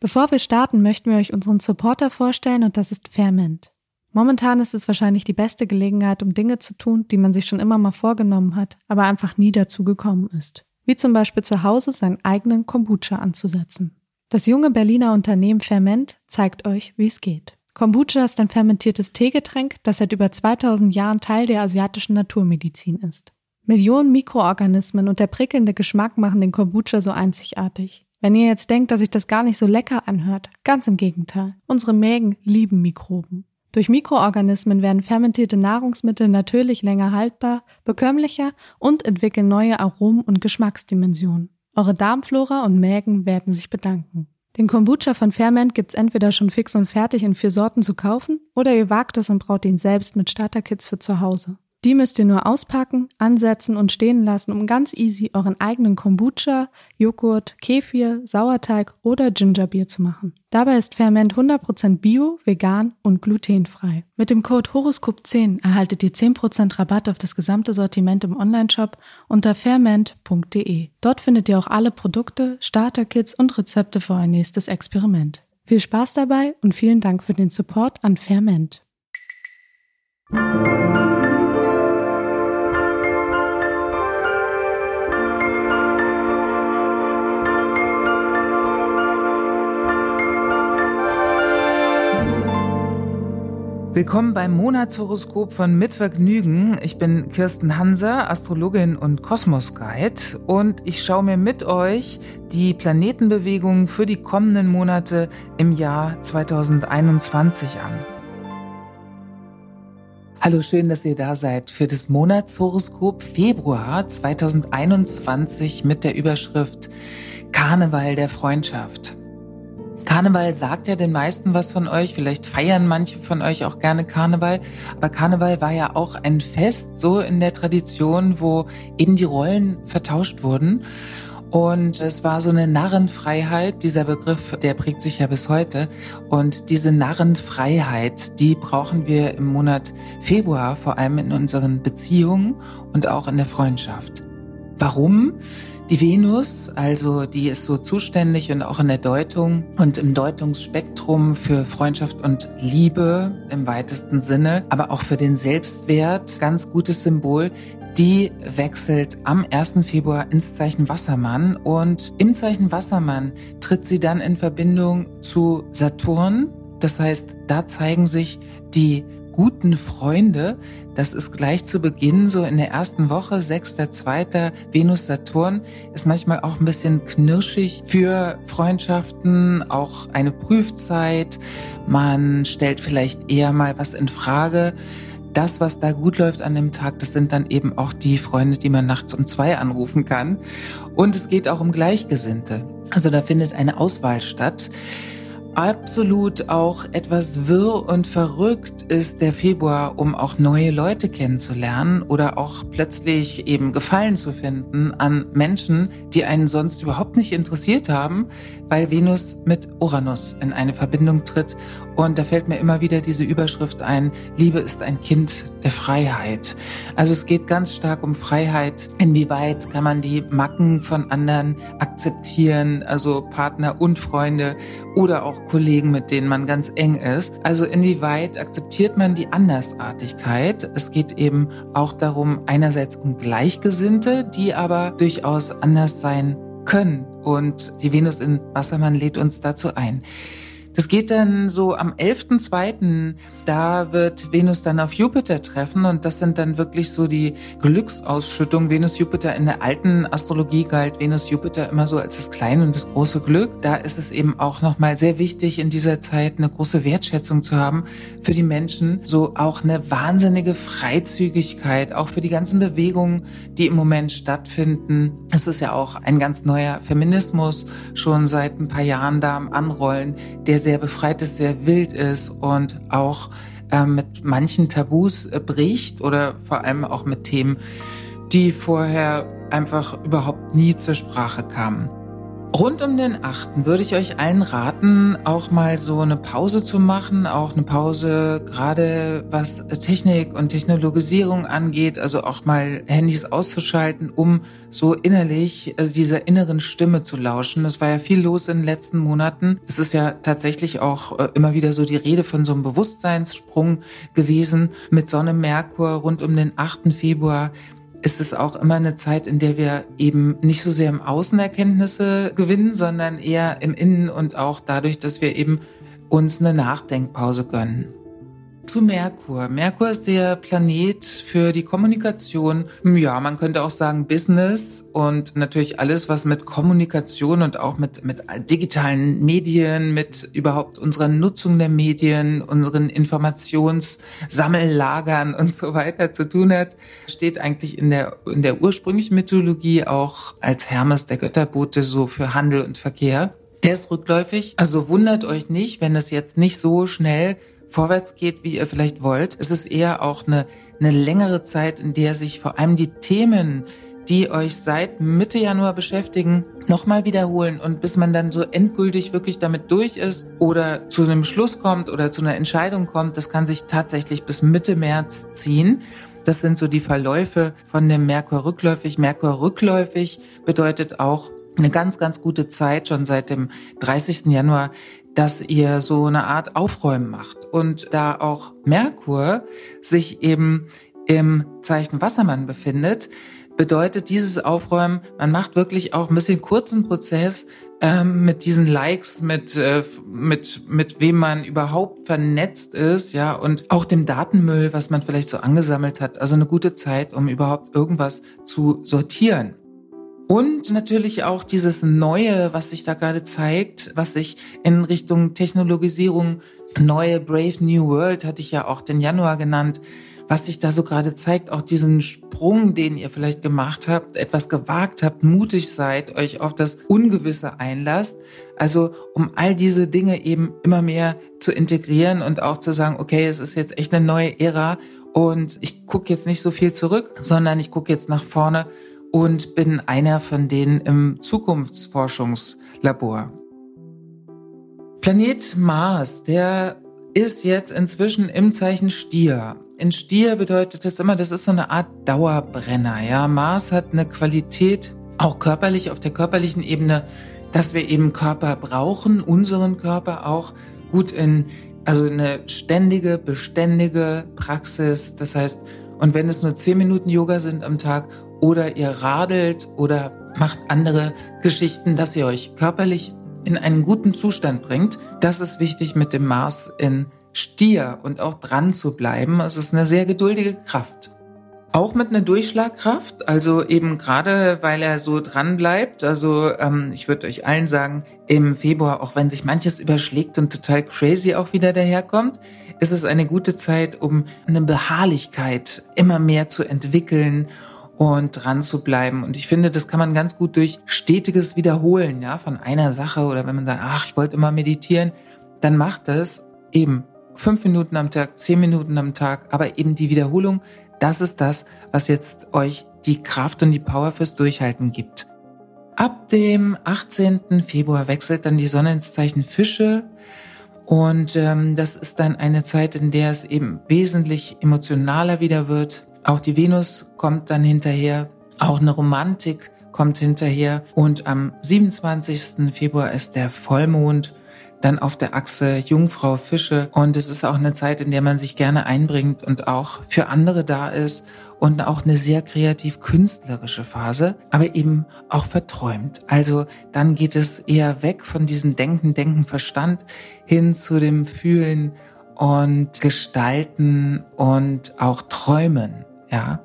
Bevor wir starten, möchten wir euch unseren Supporter vorstellen und das ist Fairment. Momentan ist es wahrscheinlich die beste Gelegenheit, um Dinge zu tun, die man sich schon immer mal vorgenommen hat, aber einfach nie dazu gekommen ist. Wie zum Beispiel zu Hause seinen eigenen Kombucha anzusetzen. Das junge Berliner Unternehmen Ferment zeigt euch, wie es geht. Kombucha ist ein fermentiertes Teegetränk, das seit über 2000 Jahren Teil der asiatischen Naturmedizin ist. Millionen Mikroorganismen und der prickelnde Geschmack machen den Kombucha so einzigartig. Wenn ihr jetzt denkt, dass sich das gar nicht so lecker anhört, ganz im Gegenteil. Unsere Mägen lieben Mikroben. Durch Mikroorganismen werden fermentierte Nahrungsmittel natürlich länger haltbar, bekömmlicher und entwickeln neue Aromen und Geschmacksdimensionen. Eure Darmflora und Mägen werden sich bedanken. Den Kombucha von Ferment gibt's entweder schon fix und fertig in vier Sorten zu kaufen oder ihr wagt es und braut ihn selbst mit Starterkits für zu Hause. Die müsst ihr nur auspacken, ansetzen und stehen lassen, um ganz easy euren eigenen Kombucha, Joghurt, Kefir, Sauerteig oder Gingerbier zu machen. Dabei ist Ferment 100% bio, vegan und glutenfrei. Mit dem Code Horoskop10 erhaltet ihr 10% Rabatt auf das gesamte Sortiment im Onlineshop unter ferment.de. Dort findet ihr auch alle Produkte, Starterkits und Rezepte für euer nächstes Experiment. Viel Spaß dabei und vielen Dank für den Support an Ferment. Willkommen beim Monatshoroskop von Mitvergnügen. Ich bin Kirsten Hanser, Astrologin und Kosmos-Guide und ich schaue mir mit euch die Planetenbewegungen für die kommenden Monate im Jahr 2021 an. Hallo, schön, dass ihr da seid für das Monatshoroskop Februar 2021 mit der Überschrift Karneval der Freundschaft. Karneval sagt ja den meisten was von euch. Vielleicht feiern manche von euch auch gerne Karneval. Aber Karneval war ja auch ein Fest, so in der Tradition, wo eben die Rollen vertauscht wurden. Und es war so eine Narrenfreiheit. Dieser Begriff, der prägt sich ja bis heute. Und diese Narrenfreiheit, die brauchen wir im Monat Februar, vor allem in unseren Beziehungen und auch in der Freundschaft. Warum? Die Venus, also die ist so zuständig und auch in der Deutung und im Deutungsspektrum für Freundschaft und Liebe im weitesten Sinne, aber auch für den Selbstwert, ganz gutes Symbol. Die wechselt am 1. Februar ins Zeichen Wassermann und im Zeichen Wassermann tritt sie dann in Verbindung zu Saturn. Das heißt, da zeigen sich die guten Freunde. Das ist gleich zu Beginn, so in der ersten Woche, 6.2. Venus-Saturn, ist manchmal auch ein bisschen knirschig für Freundschaften, auch eine Prüfzeit. Man stellt vielleicht eher mal was in Frage. Das, was da gut läuft an dem Tag, das sind dann eben auch die Freunde, die man nachts um zwei anrufen kann. Und es geht auch um Gleichgesinnte. Also da findet eine Auswahl statt. Absolut auch etwas wirr und verrückt ist der Februar, um auch neue Leute kennenzulernen oder auch plötzlich eben Gefallen zu finden an Menschen, die einen sonst überhaupt nicht interessiert haben, weil Venus mit Uranus in eine Verbindung tritt. Und da fällt mir immer wieder diese Überschrift ein, Liebe ist ein Kind der Freiheit. Also es geht ganz stark um Freiheit. Inwieweit kann man die Macken von anderen akzeptieren, also Partner und Freunde oder auch Kollegen, mit denen man ganz eng ist. Also inwieweit akzeptiert man die Andersartigkeit? Es geht eben auch darum, einerseits um Gleichgesinnte, die aber durchaus anders sein können. Und die Venus in Wassermann lädt uns dazu ein. Das geht dann so am 11.2., da wird Venus dann auf Jupiter treffen und das sind dann wirklich so die Glücksausschüttungen. Venus-Jupiter in der alten Astrologie galt Venus-Jupiter immer so als das kleine und das große Glück. Da ist es eben auch nochmal sehr wichtig, in dieser Zeit eine große Wertschätzung zu haben für die Menschen, so auch eine wahnsinnige Freizügigkeit, auch für die ganzen Bewegungen, die im Moment stattfinden. Es ist ja auch ein ganz neuer Feminismus schon seit ein paar Jahren da am Anrollen, der sehr befreit ist, sehr wild ist und auch äh, mit manchen Tabus äh, bricht oder vor allem auch mit Themen, die vorher einfach überhaupt nie zur Sprache kamen. Rund um den 8. würde ich euch allen raten, auch mal so eine Pause zu machen, auch eine Pause gerade was Technik und Technologisierung angeht, also auch mal Handys auszuschalten, um so innerlich also dieser inneren Stimme zu lauschen. Es war ja viel los in den letzten Monaten. Es ist ja tatsächlich auch äh, immer wieder so die Rede von so einem Bewusstseinssprung gewesen mit Sonne Merkur rund um den 8. Februar ist es auch immer eine Zeit, in der wir eben nicht so sehr im Außen Erkenntnisse gewinnen, sondern eher im Innen und auch dadurch, dass wir eben uns eine Nachdenkpause gönnen zu Merkur. Merkur ist der Planet für die Kommunikation. Ja, man könnte auch sagen Business und natürlich alles, was mit Kommunikation und auch mit, mit digitalen Medien, mit überhaupt unserer Nutzung der Medien, unseren Informationssammellagern und so weiter zu tun hat, steht eigentlich in der, in der ursprünglichen Mythologie auch als Hermes, der Götterbote, so für Handel und Verkehr. Der ist rückläufig. Also wundert euch nicht, wenn es jetzt nicht so schnell vorwärts geht, wie ihr vielleicht wollt. Es ist eher auch eine, eine längere Zeit, in der sich vor allem die Themen, die euch seit Mitte Januar beschäftigen, nochmal wiederholen und bis man dann so endgültig wirklich damit durch ist oder zu einem Schluss kommt oder zu einer Entscheidung kommt, das kann sich tatsächlich bis Mitte März ziehen. Das sind so die Verläufe von dem Merkur rückläufig. Merkur rückläufig bedeutet auch eine ganz, ganz gute Zeit schon seit dem 30. Januar, dass ihr so eine Art Aufräumen macht. Und da auch Merkur sich eben im Zeichen Wassermann befindet, bedeutet dieses Aufräumen, man macht wirklich auch ein bisschen kurzen Prozess ähm, mit diesen Likes, mit, äh, mit, mit wem man überhaupt vernetzt ist, ja, und auch dem Datenmüll, was man vielleicht so angesammelt hat. Also eine gute Zeit, um überhaupt irgendwas zu sortieren. Und natürlich auch dieses Neue, was sich da gerade zeigt, was sich in Richtung Technologisierung, neue Brave New World, hatte ich ja auch den Januar genannt, was sich da so gerade zeigt, auch diesen Sprung, den ihr vielleicht gemacht habt, etwas gewagt habt, mutig seid, euch auf das Ungewisse einlasst. Also um all diese Dinge eben immer mehr zu integrieren und auch zu sagen, okay, es ist jetzt echt eine neue Ära und ich gucke jetzt nicht so viel zurück, sondern ich gucke jetzt nach vorne und bin einer von denen im Zukunftsforschungslabor. Planet Mars, der ist jetzt inzwischen im Zeichen Stier. In Stier bedeutet das immer, das ist so eine Art Dauerbrenner. Ja, Mars hat eine Qualität, auch körperlich, auf der körperlichen Ebene, dass wir eben Körper brauchen, unseren Körper auch gut in, also eine ständige, beständige Praxis. Das heißt, und wenn es nur zehn Minuten Yoga sind am Tag oder ihr radelt oder macht andere Geschichten, dass ihr euch körperlich in einen guten Zustand bringt. Das ist wichtig mit dem Mars in Stier und auch dran zu bleiben. Es ist eine sehr geduldige Kraft. Auch mit einer Durchschlagkraft, also eben gerade weil er so dran bleibt. Also ähm, ich würde euch allen sagen, im Februar, auch wenn sich manches überschlägt und total crazy auch wieder daherkommt, ist es eine gute Zeit, um eine Beharrlichkeit immer mehr zu entwickeln und dran zu bleiben. Und ich finde, das kann man ganz gut durch stetiges Wiederholen, ja, von einer Sache oder wenn man sagt, ach, ich wollte immer meditieren, dann macht es eben fünf Minuten am Tag, zehn Minuten am Tag, aber eben die Wiederholung, das ist das, was jetzt euch die Kraft und die Power fürs Durchhalten gibt. Ab dem 18. Februar wechselt dann die Sonne ins Zeichen Fische. Und ähm, das ist dann eine Zeit, in der es eben wesentlich emotionaler wieder wird, auch die Venus kommt dann hinterher, auch eine Romantik kommt hinterher und am 27. Februar ist der Vollmond dann auf der Achse Jungfrau Fische und es ist auch eine Zeit, in der man sich gerne einbringt und auch für andere da ist und auch eine sehr kreativ künstlerische Phase, aber eben auch verträumt. Also dann geht es eher weg von diesem Denken, Denken, Verstand hin zu dem Fühlen und Gestalten und auch Träumen. Ja.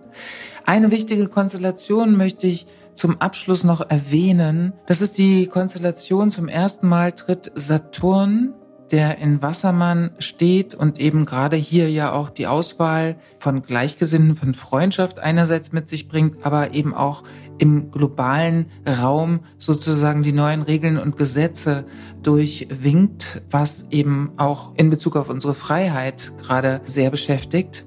Eine wichtige Konstellation möchte ich zum Abschluss noch erwähnen. Das ist die Konstellation zum ersten Mal tritt Saturn, der in Wassermann steht und eben gerade hier ja auch die Auswahl von Gleichgesinnten, von Freundschaft einerseits mit sich bringt, aber eben auch im globalen Raum sozusagen die neuen Regeln und Gesetze durchwinkt, was eben auch in Bezug auf unsere Freiheit gerade sehr beschäftigt.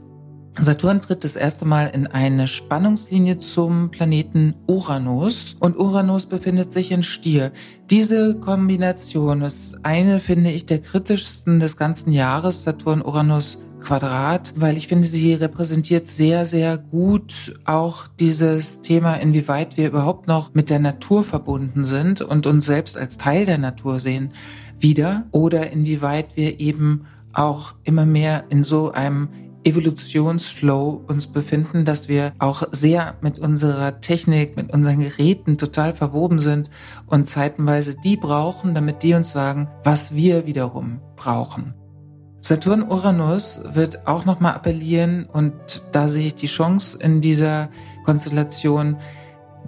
Saturn tritt das erste Mal in eine Spannungslinie zum Planeten Uranus und Uranus befindet sich in Stier. Diese Kombination ist eine, finde ich, der kritischsten des ganzen Jahres, Saturn-Uranus Quadrat, weil ich finde, sie repräsentiert sehr, sehr gut auch dieses Thema, inwieweit wir überhaupt noch mit der Natur verbunden sind und uns selbst als Teil der Natur sehen, wieder oder inwieweit wir eben auch immer mehr in so einem Evolutionsflow uns befinden, dass wir auch sehr mit unserer Technik, mit unseren Geräten total verwoben sind und zeitenweise die brauchen, damit die uns sagen, was wir wiederum brauchen. Saturn-Uranus wird auch nochmal appellieren und da sehe ich die Chance in dieser Konstellation,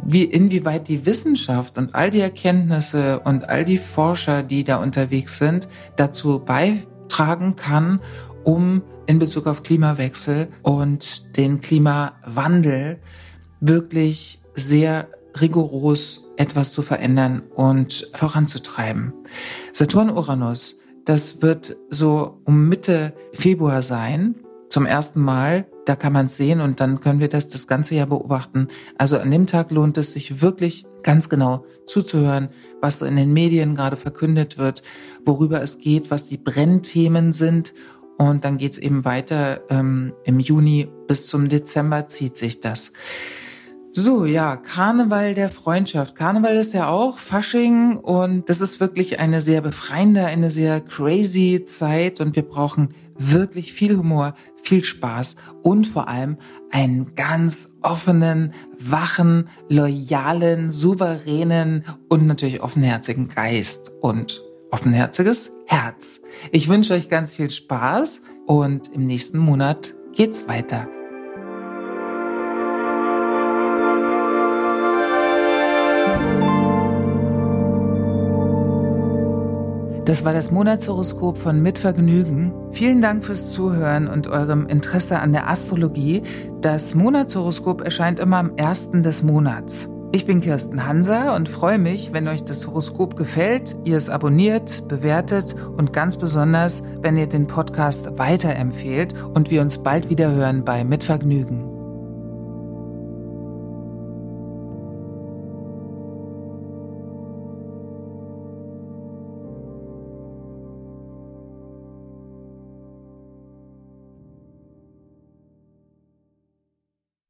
wie inwieweit die Wissenschaft und all die Erkenntnisse und all die Forscher, die da unterwegs sind, dazu beitragen kann, um in Bezug auf Klimawechsel und den Klimawandel wirklich sehr rigoros etwas zu verändern und voranzutreiben. Saturn-Uranus, das wird so um Mitte Februar sein, zum ersten Mal. Da kann man es sehen und dann können wir das das ganze Jahr beobachten. Also an dem Tag lohnt es sich wirklich ganz genau zuzuhören, was so in den Medien gerade verkündet wird, worüber es geht, was die Brennthemen sind und dann geht's eben weiter ähm, im Juni bis zum Dezember zieht sich das. So, ja, Karneval der Freundschaft. Karneval ist ja auch Fasching und das ist wirklich eine sehr befreiende, eine sehr crazy Zeit und wir brauchen wirklich viel Humor, viel Spaß und vor allem einen ganz offenen, wachen, loyalen, souveränen und natürlich offenherzigen Geist und offenherziges Herz. Ich wünsche euch ganz viel Spaß und im nächsten Monat geht's weiter. Das war das Monatshoroskop von Mitvergnügen. Vielen Dank fürs Zuhören und eurem Interesse an der Astrologie. Das Monatshoroskop erscheint immer am ersten des Monats. Ich bin Kirsten Hanser und freue mich, wenn euch das Horoskop gefällt, ihr es abonniert, bewertet und ganz besonders, wenn ihr den Podcast weiterempfehlt und wir uns bald wieder hören bei Mitvergnügen.